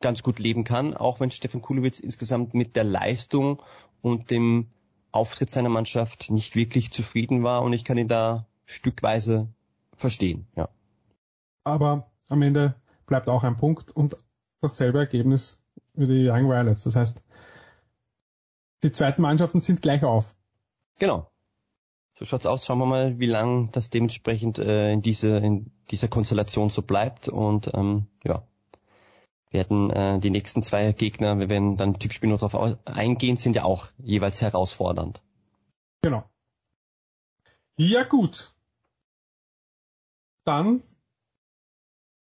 ganz gut leben kann, auch wenn Stefan Kulowitz insgesamt mit der Leistung und dem Auftritt seiner Mannschaft nicht wirklich zufrieden war und ich kann ihn da stückweise verstehen, ja. Aber am Ende bleibt auch ein Punkt und dasselbe Ergebnis wie die Young Violets. Das heißt, die zweiten Mannschaften sind gleich auf. Genau. So schaut's aus. Schauen wir mal, wie lang das dementsprechend äh, in, diese, in dieser Konstellation so bleibt. Und ähm, ja, werden äh, die nächsten zwei Gegner, wir werden dann Tippspiel noch darauf eingehen, sind ja auch jeweils herausfordernd. Genau. Ja gut. Dann,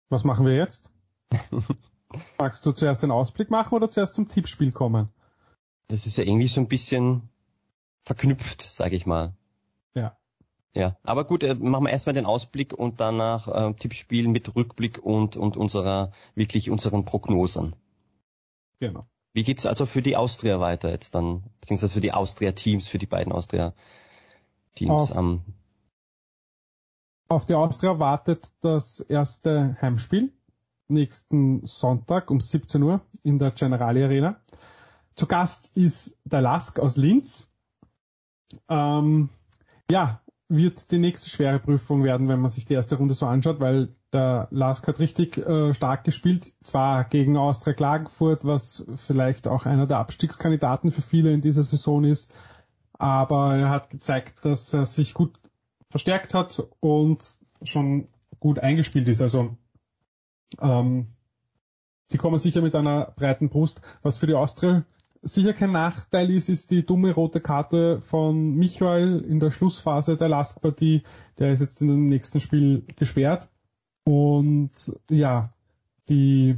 was machen wir jetzt? Magst du zuerst den Ausblick machen oder zuerst zum Tippspiel kommen? Das ist ja irgendwie so ein bisschen verknüpft, sage ich mal. Ja. Ja, aber gut, äh, machen wir erstmal den Ausblick und danach äh, Tippspiel mit Rückblick und, und unserer, wirklich unseren Prognosen. Genau. Wie geht's also für die Austria weiter jetzt dann, beziehungsweise für die Austria-Teams, für die beiden Austria-Teams am auf die Austria wartet das erste Heimspiel nächsten Sonntag um 17 Uhr in der Generali Arena. Zu Gast ist der Lask aus Linz. Ähm, ja, wird die nächste schwere Prüfung werden, wenn man sich die erste Runde so anschaut, weil der Lask hat richtig äh, stark gespielt, zwar gegen Austria Klagenfurt, was vielleicht auch einer der Abstiegskandidaten für viele in dieser Saison ist, aber er hat gezeigt, dass er sich gut verstärkt hat und schon gut eingespielt ist. Also ähm, die kommen sicher mit einer breiten Brust, was für die Austria sicher kein Nachteil ist, ist die dumme rote Karte von Michael in der Schlussphase der Lastpartie. Der ist jetzt in dem nächsten Spiel gesperrt. Und ja, die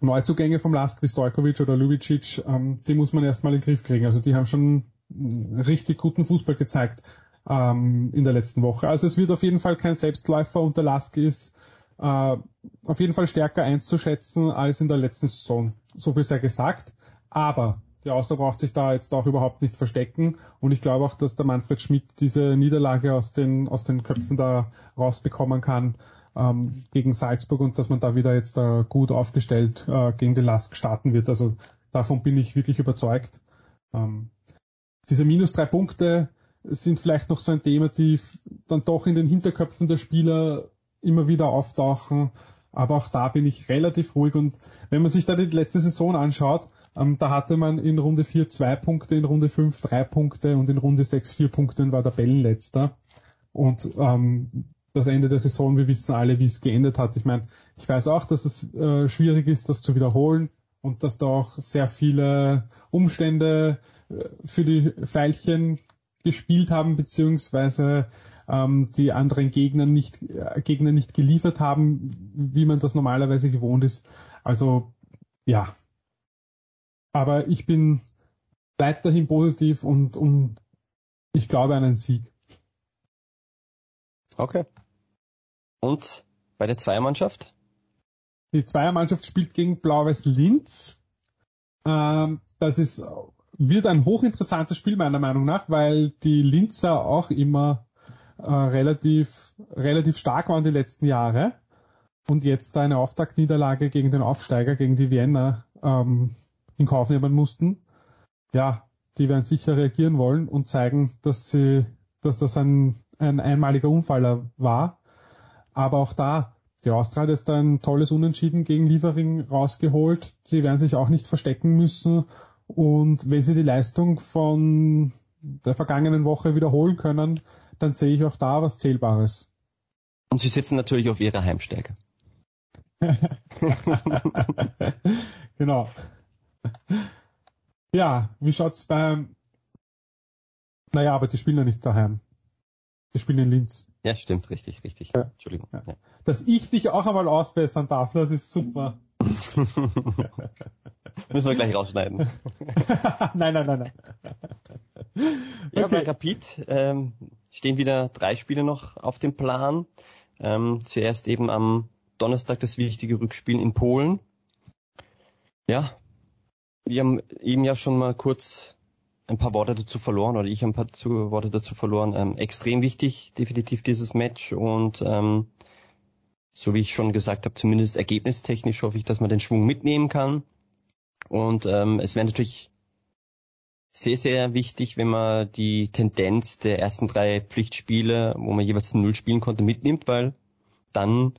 Neuzugänge vom Lask wie Stojkovic oder Lubicic, ähm, die muss man erstmal in den Griff kriegen. Also die haben schon richtig guten Fußball gezeigt ähm, in der letzten Woche. Also es wird auf jeden Fall kein Selbstläufer und der Lask ist äh, auf jeden Fall stärker einzuschätzen als in der letzten Saison. So viel sei gesagt. Aber die Austria braucht sich da jetzt auch überhaupt nicht verstecken. Und ich glaube auch, dass der Manfred Schmidt diese Niederlage aus den, aus den Köpfen da rausbekommen kann ähm, gegen Salzburg und dass man da wieder jetzt äh, gut aufgestellt äh, gegen den Lask starten wird. Also davon bin ich wirklich überzeugt. Ähm, diese minus drei Punkte sind vielleicht noch so ein Thema, die dann doch in den Hinterköpfen der Spieler immer wieder auftauchen. Aber auch da bin ich relativ ruhig. Und wenn man sich da die letzte Saison anschaut, ähm, da hatte man in Runde 4 zwei Punkte, in Runde 5 drei Punkte und in Runde 6 vier Punkte und war der Bellenletzter. Und ähm, das Ende der Saison, wir wissen alle, wie es geendet hat. Ich meine, ich weiß auch, dass es äh, schwierig ist, das zu wiederholen und dass da auch sehr viele Umstände äh, für die Pfeilchen gespielt haben, beziehungsweise ähm, die anderen Gegner nicht, äh, Gegner nicht geliefert haben, wie man das normalerweise gewohnt ist. Also ja, aber ich bin weiterhin positiv und, und ich glaube an einen Sieg. Okay. Und bei der Zweiermannschaft? Die Zweiermannschaft spielt gegen Blau-Weiß Linz. Ähm, das ist, wird ein hochinteressantes Spiel meiner Meinung nach, weil die Linzer auch immer äh, relativ, relativ stark waren die letzten Jahre und jetzt eine Auftaktniederlage gegen den Aufsteiger, gegen die Vienna ähm, in Kauf nehmen mussten, ja, die werden sicher reagieren wollen und zeigen, dass sie, dass das ein, ein einmaliger Unfall war. Aber auch da, die Austria hat jetzt ein tolles Unentschieden gegen Liefering rausgeholt. Sie werden sich auch nicht verstecken müssen. Und wenn sie die Leistung von der vergangenen Woche wiederholen können, dann sehe ich auch da was Zählbares. Und sie sitzen natürlich auf ihrer Heimstärke. genau. Ja, wie schaut's beim, naja, aber die spielen ja nicht daheim. Die spielen in Linz. Ja, stimmt, richtig, richtig. Ja. Entschuldigung. Ja. Dass ich dich auch einmal ausbessern darf, das ist super. Müssen wir gleich rausschneiden. nein, nein, nein, nein. Ja, okay. bei Rapid ähm, stehen wieder drei Spiele noch auf dem Plan. Ähm, zuerst eben am Donnerstag das wichtige Rückspiel in Polen. Ja, wir haben eben ja schon mal kurz ein paar Worte dazu verloren oder ich ein paar Worte dazu verloren. Ähm, extrem wichtig, definitiv dieses Match und ähm, so wie ich schon gesagt habe, zumindest ergebnistechnisch hoffe ich, dass man den Schwung mitnehmen kann. Und ähm, es wäre natürlich sehr, sehr wichtig, wenn man die Tendenz der ersten drei Pflichtspiele, wo man jeweils null spielen konnte, mitnimmt, weil dann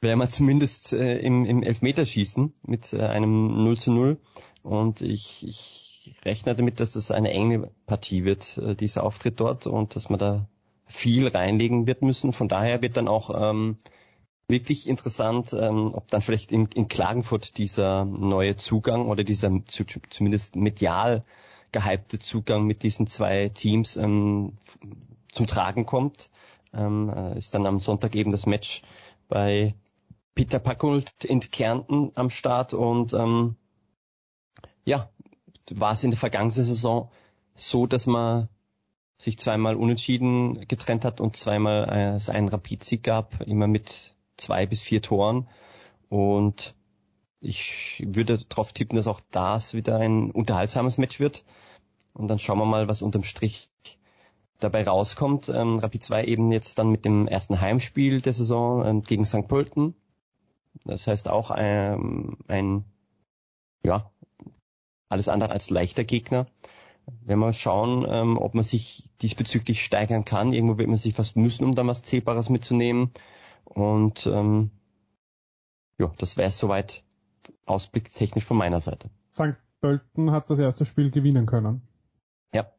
wäre man zumindest äh, im, im Elfmeterschießen mit äh, einem 0 zu 0. Und ich, ich rechne damit, dass es eine enge Partie wird, äh, dieser Auftritt dort, und dass man da viel reinlegen wird müssen. Von daher wird dann auch ähm, wirklich interessant, ähm, ob dann vielleicht in, in Klagenfurt dieser neue Zugang oder dieser zu, zumindest medial gehypte Zugang mit diesen zwei Teams ähm, zum Tragen kommt. Ähm, äh, ist dann am Sonntag eben das Match bei Peter Packult in Kärnten am Start und ähm, ja, war es in der vergangenen Saison so, dass man sich zweimal unentschieden getrennt hat und zweimal äh, es einen Rapid-Sieg gab, immer mit zwei bis vier Toren. Und ich würde darauf tippen, dass auch das wieder ein unterhaltsames Match wird. Und dann schauen wir mal, was unterm Strich dabei rauskommt. Ähm, Rapid 2 eben jetzt dann mit dem ersten Heimspiel der Saison ähm, gegen St. Pölten. Das heißt auch ähm, ein, ja, alles andere als leichter Gegner. Wenn wir schauen, ähm, ob man sich diesbezüglich steigern kann, irgendwo wird man sich fast müssen, um da was Zählbares mitzunehmen. Und ähm, ja, das wäre es soweit ausblicktechnisch von meiner Seite. St. Pölten hat das erste Spiel gewinnen können. Ja.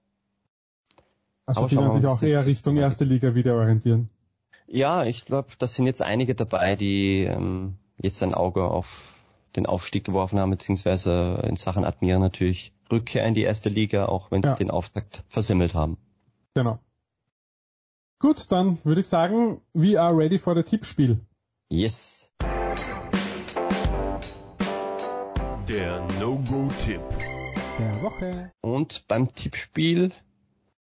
Also die werden sich auch eher Richtung erste Liga wieder orientieren. Ja, ich glaube, da sind jetzt einige dabei, die ähm, jetzt ein Auge auf den Aufstieg geworfen haben, beziehungsweise in Sachen Admira natürlich Rückkehr in die erste Liga, auch wenn sie ja. den Auftakt versemmelt haben. Genau. Gut, dann würde ich sagen, we are ready for the Tippspiel. Yes. Der No-Go-Tipp der Woche. Und beim Tippspiel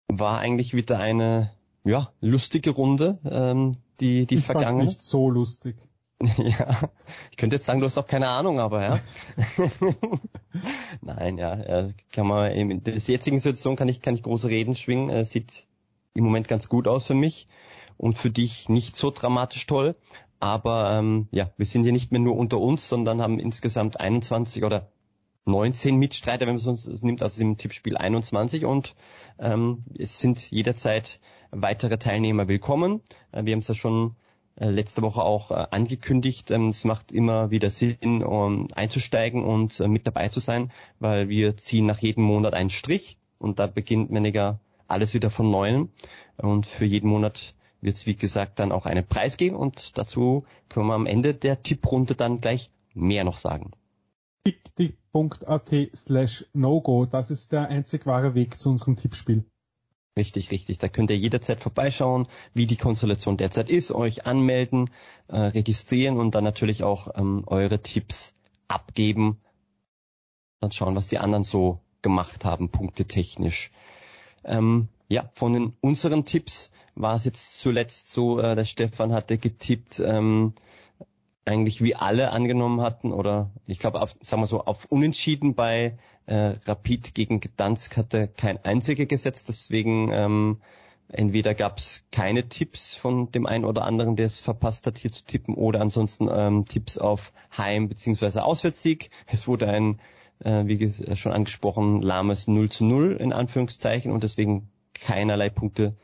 war eigentlich wieder eine ja, lustige Runde, ähm, die, die ich vergangene. nicht so lustig. ja, ich könnte jetzt sagen, du hast auch keine Ahnung, aber ja. Nein, ja, kann man in der jetzigen Situation kann ich kann ich große Reden schwingen. Es sieht im Moment ganz gut aus für mich und für dich nicht so dramatisch toll. Aber ähm, ja, wir sind hier nicht mehr nur unter uns, sondern haben insgesamt 21 oder 19 Mitstreiter, wenn man es nimmt, also im Tippspiel 21 und ähm, es sind jederzeit weitere Teilnehmer willkommen. Äh, wir haben es ja schon äh, letzte Woche auch äh, angekündigt. Ähm, es macht immer wieder Sinn, um einzusteigen und äh, mit dabei zu sein, weil wir ziehen nach jedem Monat einen Strich und da beginnt weniger alles wieder von neuem. Und für jeden Monat wird es, wie gesagt, dann auch einen Preis geben und dazu können wir am Ende der Tipprunde dann gleich mehr noch sagen tipptipp.at slash no-go. Das ist der einzig wahre Weg zu unserem Tippspiel. Richtig, richtig. Da könnt ihr jederzeit vorbeischauen, wie die Konstellation derzeit ist, euch anmelden, äh, registrieren und dann natürlich auch ähm, eure Tipps abgeben. Dann schauen, was die anderen so gemacht haben, punktetechnisch. Ähm, ja, von den unseren Tipps war es jetzt zuletzt so, äh, der Stefan hatte getippt, ähm, eigentlich wie alle angenommen hatten oder ich glaube, auf, sagen wir so, auf Unentschieden bei äh, Rapid gegen Gdansk hatte kein einziger gesetzt, deswegen ähm, entweder gab es keine Tipps von dem einen oder anderen, der es verpasst hat, hier zu tippen, oder ansonsten ähm, Tipps auf Heim- bzw. Auswärtssieg. Es wurde ein, äh, wie schon angesprochen, lahmes 0 zu 0 in Anführungszeichen und deswegen keinerlei Punkte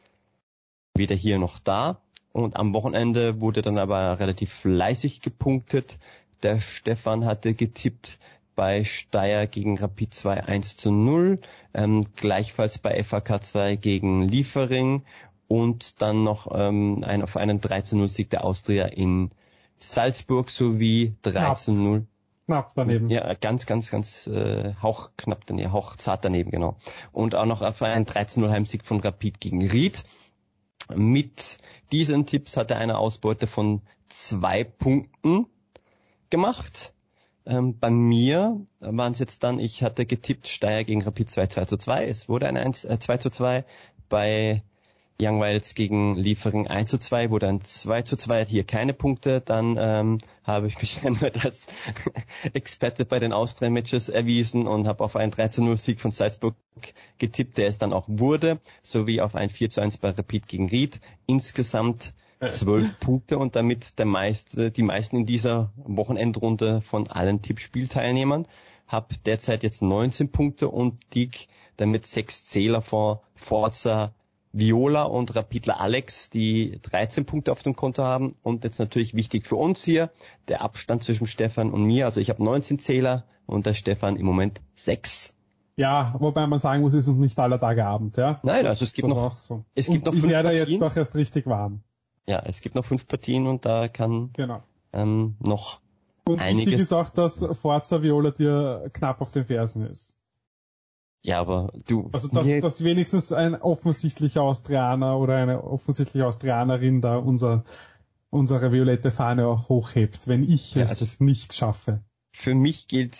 weder hier noch da. Und am Wochenende wurde dann aber relativ fleißig gepunktet. Der Stefan hatte getippt bei Steyr gegen Rapid 2 1 zu 0, ähm, gleichfalls bei FAK 2 gegen Liefering und dann noch ähm, ein, auf einen 3 zu 0 Sieg der Austria in Salzburg sowie 3 knapp. zu 0. Knapp daneben. Ja, ganz, ganz, ganz äh, hauchknapp daneben, hauchzart daneben, genau. Und auch noch auf einen 3 zu 0 Heimsieg von Rapid gegen Ried. Mit diesen Tipps hat er eine Ausbeute von zwei Punkten gemacht. Ähm, bei mir waren es jetzt dann, ich hatte getippt Steyr gegen Rapid 2 2 zu 2. Es wurde ein 1, äh, 2 zu 2. Bei Young Violets gegen Liefering 1 zu 2, wo dann 2 zu 2 hat hier keine Punkte. Dann ähm, habe ich mich erneut als Experte bei den Austria-Matches erwiesen und habe auf einen 3 zu 0 Sieg von Salzburg getippt, der es dann auch wurde, sowie auf ein 4 zu 1 bei Rapid gegen Ried. Insgesamt zwölf Punkte und damit der meiste, die meisten in dieser Wochenendrunde von allen Tippspielteilnehmern. Hab derzeit jetzt 19 Punkte und lieg damit sechs Zähler vor Forza Viola und Rapidler Alex, die 13 Punkte auf dem Konto haben. Und jetzt natürlich wichtig für uns hier, der Abstand zwischen Stefan und mir. Also ich habe 19 Zähler und der Stefan im Moment 6. Ja, wobei man sagen muss, es ist nicht aller Tage Abend, ja. Nein, also es gibt Das noch, so. es gibt Und noch ich werde Partien. jetzt doch erst richtig warm. ja, es gibt noch fünf Partien und da kann Genau. ähm, noch Und Einiges- wichtig ist auch, dass Forza Viola dir knapp auf den Fersen ist. Ja, aber du Also dass, mir- dass wenigstens ein offensichtlicher Austrianer oder eine offensichtliche Austrianerin da unser, unsere violette Fahne auch hochhebt, wenn ich Ja, es also- nicht schaffe. für mich gilt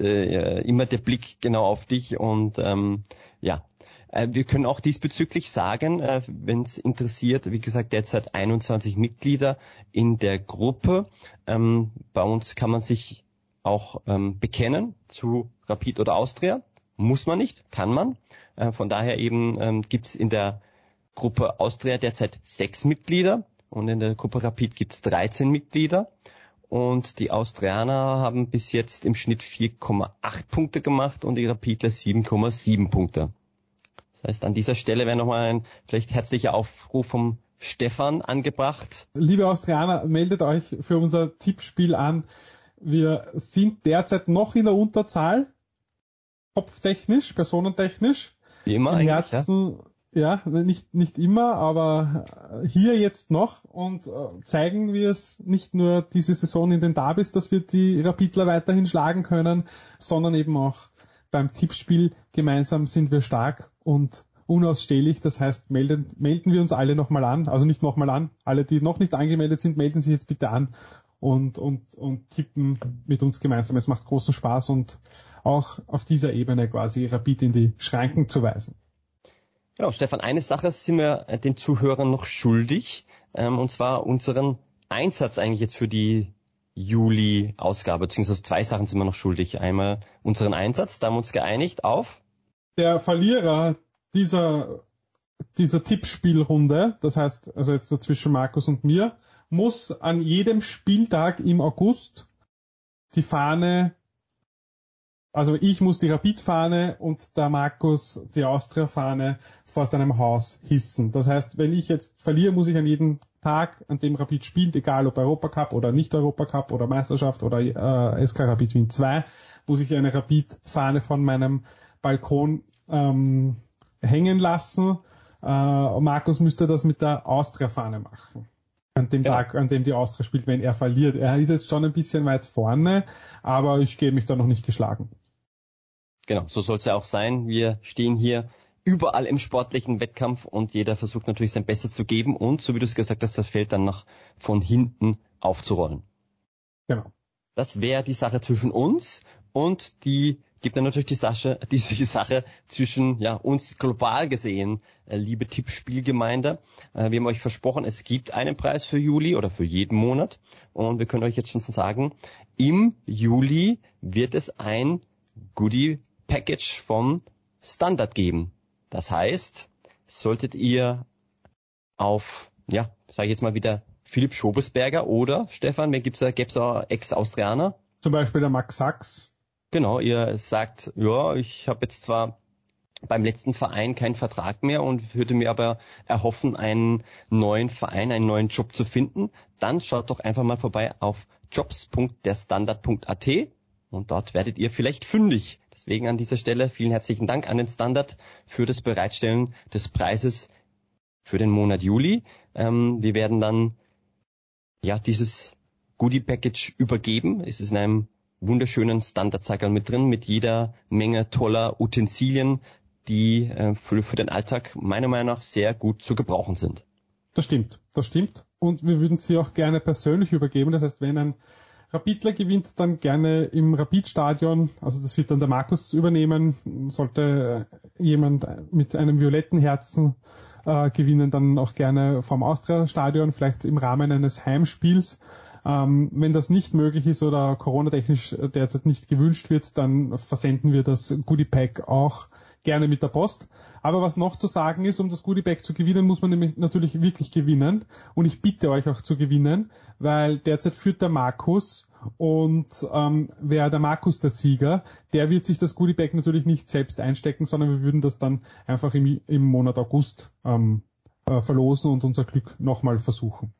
äh, immer der Blick genau auf dich und ähm, ja, äh, wir können auch diesbezüglich sagen, äh, wenn es interessiert, wie gesagt, derzeit 21 Mitglieder in der Gruppe. Ähm, bei uns kann man sich auch ähm, bekennen zu Rapid oder Austria. Muss man nicht, kann man. Äh, von daher eben ähm, gibt es in der Gruppe Austria derzeit sechs Mitglieder und in der Gruppe Rapid gibt es 13 Mitglieder. Und die Austrianer haben bis jetzt im Schnitt 4,8 Punkte gemacht und die Rapidler 7,7 Punkte. Das heißt, an dieser Stelle wäre nochmal ein vielleicht herzlicher Aufruf vom Stefan angebracht. Liebe Austrianer, meldet euch für unser Tippspiel an. Wir sind derzeit noch in der Unterzahl, kopftechnisch, personentechnisch. Wie immer Im eigentlich. Ja? Herzen, ja, nicht, nicht immer, aber hier jetzt noch und äh, zeigen wir es nicht nur diese Saison in den Derbys, dass wir die Rapidler weiterhin schlagen können, sondern eben auch beim Tippspiel gemeinsam sind wir stark und unausstehlich. Das heißt, melden, melden wir uns alle nochmal an, also nicht nochmal an, alle, die noch nicht angemeldet sind, melden sich jetzt bitte an und, und, und tippen mit uns gemeinsam. Es macht großen Spaß und auch auf dieser Ebene quasi Rapid in die Schranken zu weisen. Genau, Stefan, eine Sache sind wir äh, den Zuhörern noch schuldig, ähm, und zwar unseren Einsatz eigentlich jetzt für die Juli-Ausgabe, beziehungsweise zwei Sachen sind wir noch schuldig. Einmal unseren Einsatz, da haben wir uns geeinigt auf, Der Verlierer dieser, dieser Tippspielrunde, das heißt also jetzt so zwischen Markus und mir, muss an jedem Spieltag im August die Fahne, also ich muss die Rapid-Fahne und der Markus die Austria-Fahne vor seinem Haus hissen. Das heißt, wenn ich jetzt verliere, muss ich an jedem Tag, an dem Rapid spielt, egal ob Europacup oder nicht Europacup oder Meisterschaft oder äh, SK Rapid Wien 2, muss ich eine Rapid-Fahne von meinem Balkon ähm, hängen lassen. Äh, Markus müsste das mit der Austria-Fahne machen. An dem Ja. Tag, an dem die Austria spielt, wenn er verliert. Er ist jetzt schon ein bisschen weit vorne, aber ich gebe mich da noch nicht geschlagen. Genau, so soll es ja auch sein. Wir stehen hier überall im sportlichen Wettkampf und jeder versucht natürlich sein Bestes zu geben und, so wie du es gesagt hast, das Feld dann noch von hinten aufzurollen. Genau. Das wäre die Sache zwischen uns und die gibt dann natürlich die Sache, diese Sache zwischen ja, uns global gesehen, äh, liebe Tippspielgemeinde. Äh, wir haben euch versprochen, es gibt einen Preis für Juli oder für jeden Monat und wir können euch jetzt schon sagen, im Juli wird es ein Goodie Package vom Standard geben. Das heißt, solltet ihr auf, ja, sage ich jetzt mal wieder Philipp Schobesberger oder Stefan, wer gibt's da, gäb's auch Ex-Austrianer? Zum Beispiel der Max Sachs. Genau, ihr sagt, ja, ich habe jetzt zwar beim letzten Verein keinen Vertrag mehr und würde mir aber erhoffen, einen neuen Verein, einen neuen Job zu finden, dann schaut doch einfach mal vorbei auf jobs.derstandard.at und dort werdet ihr vielleicht fündig. Deswegen an dieser Stelle vielen herzlichen Dank an den Standard für das Bereitstellen des Preises für den Monat Juli. Ähm, wir werden dann ja dieses Goodie Package übergeben. Es ist in einem wunderschönen Standardsackerl mit drin, mit jeder Menge toller Utensilien, die äh, für, für den Alltag meiner Meinung nach sehr gut zu gebrauchen sind. Das stimmt, das stimmt. Und wir würden sie auch gerne persönlich übergeben. Das heißt, wenn ein Rapidler gewinnt dann gerne im Rapidstadion, also das wird dann der Markus übernehmen. Sollte jemand mit einem violetten Herzen äh, gewinnen, dann auch gerne vom Austria-Stadion, vielleicht im Rahmen eines Heimspiels. Ähm, wenn das nicht möglich ist oder Corona-technisch derzeit nicht gewünscht wird, dann versenden wir das Goodie Pack auch gerne mit der Post. Aber was noch zu sagen ist, um das Goodie Bag zu gewinnen, muss man nämlich natürlich wirklich gewinnen. Und ich bitte euch auch zu gewinnen, weil derzeit führt der Markus und ähm, wäre der Markus der Sieger, der wird sich das Goodie Bag natürlich nicht selbst einstecken, sondern wir würden das dann einfach im, im Monat August ähm, äh, verlosen und unser Glück nochmal versuchen.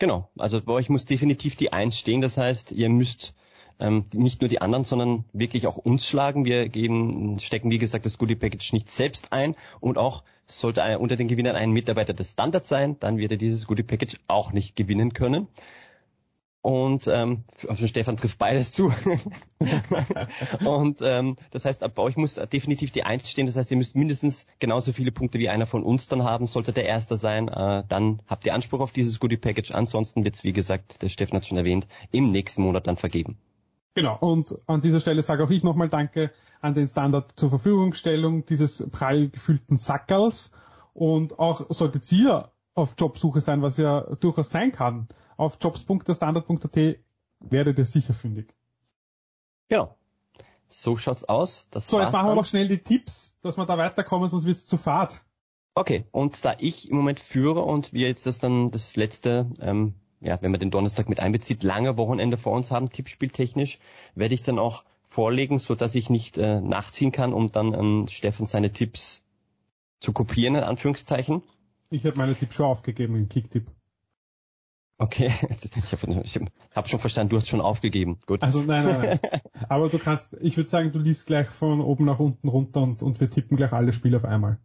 Genau, also bei euch muss definitiv die Eins stehen, das heißt, ihr müsst ähm, nicht nur die anderen, sondern wirklich auch uns schlagen. Wir geben, stecken, wie gesagt, das Goodie Package nicht selbst ein und auch sollte unter den Gewinnern ein Mitarbeiter des Standards sein, dann wird er dieses Goodie Package auch nicht gewinnen können. Und ähm, also Stefan trifft beides zu. und ähm, das heißt, bei euch muss definitiv die Eins stehen. Das heißt, ihr müsst mindestens genauso viele Punkte wie einer von uns dann haben. Sollte der Erste sein, äh, dann habt ihr Anspruch auf dieses Goodie Package. Ansonsten wird's, wie gesagt, der Stefan hat schon erwähnt, im nächsten Monat dann vergeben. Genau. Und an dieser Stelle sage auch ich nochmal Danke an den Standard zur Verfügungstellung dieses prall gefüllten Sackerls. Und auch solltet ihr auf Jobsuche sein, was ja durchaus sein kann, auf jobs.derstandard.at werdet ihr sicher fündig. Genau. So schaut's aus. Das so, jetzt machen wir noch schnell die Tipps, dass wir da weiterkommen, sonst wird's zu fad. Okay, und da ich im Moment führe und wir jetzt das dann das letzte ähm, ja, wenn man den Donnerstag mit einbezieht, lange Wochenende vor uns haben, tippspieltechnisch, werde ich dann auch vorlegen, so dass ich nicht äh, nachziehen kann, um dann ähm, Steffen seine Tipps zu kopieren, in Anführungszeichen. Ich habe meine Tipps schon aufgegeben im Kicktipp. Okay, ich habe hab schon verstanden, du hast schon aufgegeben. Gut. Also nein, nein, nein. Aber du kannst, ich würde sagen, du liest gleich von oben nach unten runter und, und wir tippen gleich alle Spiele auf einmal.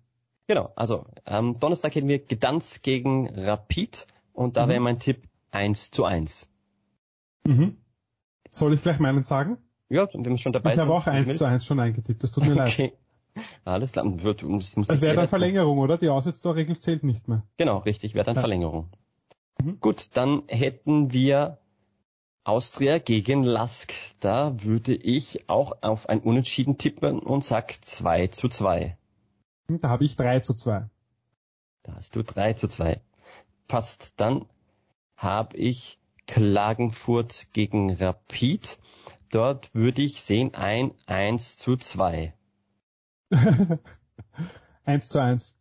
Genau, also am Donnerstag hätten wir Gedanz gegen Rapid und da mhm. wäre mein Tipp 1 zu 1. Mhm. Soll ich gleich meinen sagen? Ja, wenn wir schon dabei ich sind. Ich habe auch 1 zu 1 schon eingetippt, das tut mir okay. leid. Alles klar, wird, das muss Das wäre dann Verlängerung, oder? Die Aussetztorregel zählt nicht mehr. Genau, richtig, wäre dann ja. Verlängerung. Mhm. Gut, dann hätten wir Austria gegen Lask. Da würde ich auch auf ein Unentschieden tippen und sag 2 zu 2. Da habe ich 3 zu 2. Da hast du 3 zu 2. Passt. Dann habe ich Klagenfurt gegen Rapid. Dort würde ich sehen ein 1 zu 2. 1 zu 1.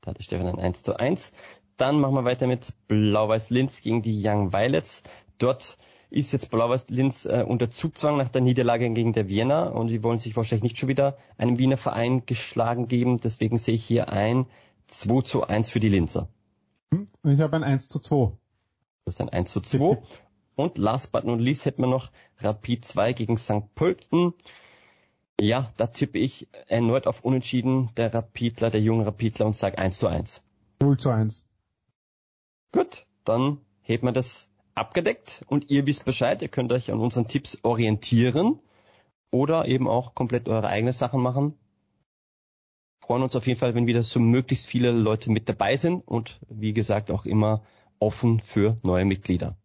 Da hatte Stefan ein 1 zu 1. Dann machen wir weiter mit Blau-Weiß-Linz gegen die Young Violets. Dort ist jetzt Blau-Weiß-Linz äh, unter Zugzwang nach der Niederlage gegen der Vienna und die wollen sich wahrscheinlich nicht schon wieder einem Wiener Verein geschlagen geben. Deswegen sehe ich hier ein 2 zu 1 für die Linzer. Ich habe ein 1 zu 2. Das ist ein 1 zu 2. Und last but not least hätten wir noch Rapid 2 gegen St. Pölten. Ja, da tippe ich erneut auf Unentschieden der Rapidler, der junge Rapidler und sage 1 zu 1. 0 zu 1. Gut, dann hätten wir das abgedeckt und ihr wisst Bescheid, ihr könnt euch an unseren Tipps orientieren oder eben auch komplett eure eigene Sachen machen. Freuen uns auf jeden Fall, wenn wieder so möglichst viele Leute mit dabei sind und wie gesagt auch immer offen für neue Mitglieder.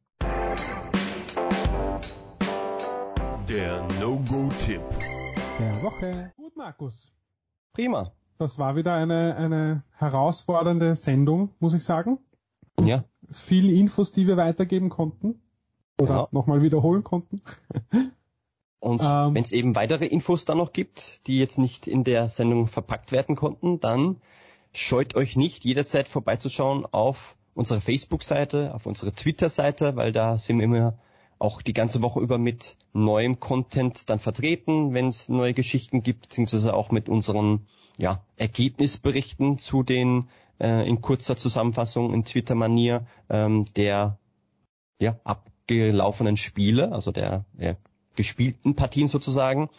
Der No-Go-Tipp der Woche. Gut, Markus. Prima. Das war wieder eine, eine herausfordernde Sendung, muss ich sagen. Ja. Viele Infos, die wir weitergeben konnten. Oder ja. nochmal wiederholen konnten. Und ähm, wenn es eben weitere Infos da noch gibt, die jetzt nicht in der Sendung verpackt werden konnten, dann scheut euch nicht, jederzeit vorbeizuschauen auf unsere Facebook-Seite, auf unsere Twitter-Seite, weil da sind wir immer auch die ganze Woche über mit neuem Content dann vertreten, wenn es neue Geschichten gibt, beziehungsweise auch mit unseren ja, Ergebnisberichten zu den äh, in kurzer Zusammenfassung in Twitter-Manier ähm, der ja, abgelaufenen Spiele, also der, der gespielten Partien sozusagen.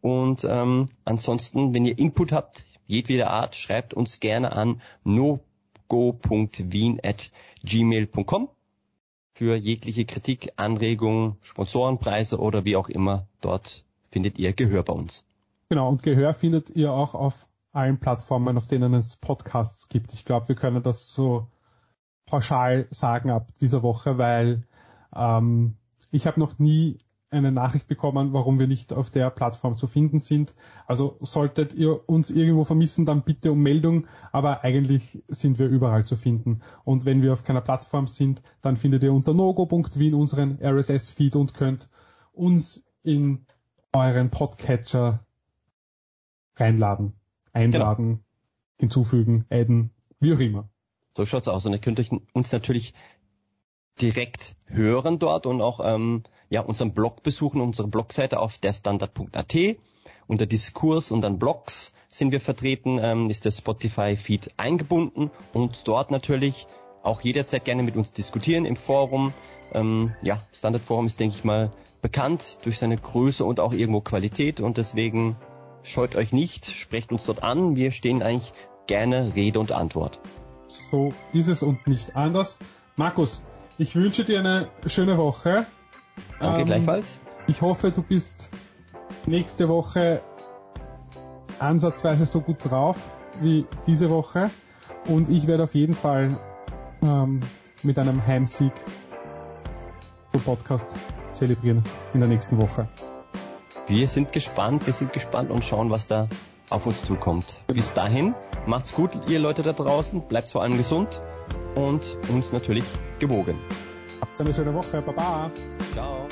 Und ähm, ansonsten, wenn ihr Input habt, jedweder Art, schreibt uns gerne an no go.wien@gmail.com für jegliche Kritik, Anregungen, Sponsorenpreise oder wie auch immer. Dort findet ihr Gehör bei uns. Genau, und Gehör findet ihr auch auf allen Plattformen, auf denen es Podcasts gibt. Ich glaube, wir können das so pauschal sagen ab dieser Woche, weil ähm, ich habe noch nie eine Nachricht bekommen, warum wir nicht auf der Plattform zu finden sind. Also solltet ihr uns irgendwo vermissen, dann bitte um Meldung, aber eigentlich sind wir überall zu finden. Und wenn wir auf keiner Plattform sind, dann findet ihr unter nogo.wien unseren RSS-Feed und könnt uns in euren Podcatcher reinladen, einladen, genau. hinzufügen, adden, wie auch immer. So schaut's aus. Und ihr könnt uns natürlich direkt hören dort und auch ähm, ja, unseren Blog besuchen, unsere Blogseite auf derstandard.at. Unter Diskurs und dann Blogs sind wir vertreten, ähm, ist der Spotify-Feed eingebunden und dort natürlich auch jederzeit gerne mit uns diskutieren im Forum. Ähm, ja, Standard Forum ist, denke ich mal, bekannt durch seine Größe und auch irgendwo Qualität und deswegen scheut euch nicht, sprecht uns dort an. Wir stehen eigentlich gerne Rede und Antwort. So ist es und nicht anders. Markus, ich wünsche dir eine schöne Woche. Danke ähm, gleichfalls. Ich hoffe, du bist nächste Woche ansatzweise so gut drauf wie diese Woche. Und ich werde auf jeden Fall ähm, mit einem Heimsieg pro Podcast zelebrieren in der nächsten Woche. Wir sind gespannt, wir sind gespannt und schauen, was da auf uns zukommt. Bis dahin, macht's gut, ihr Leute da draußen, bleibt vor allem gesund und uns natürlich gewogen. Habt eine schöne Woche. Baba. Ciao.